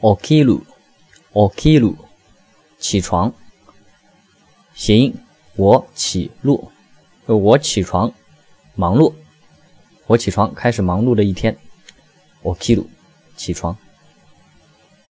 o k i l u o k i l u 起床。谐音：我起路，我起床，忙碌，我起床，开始忙碌的一天。o k i l u 起床。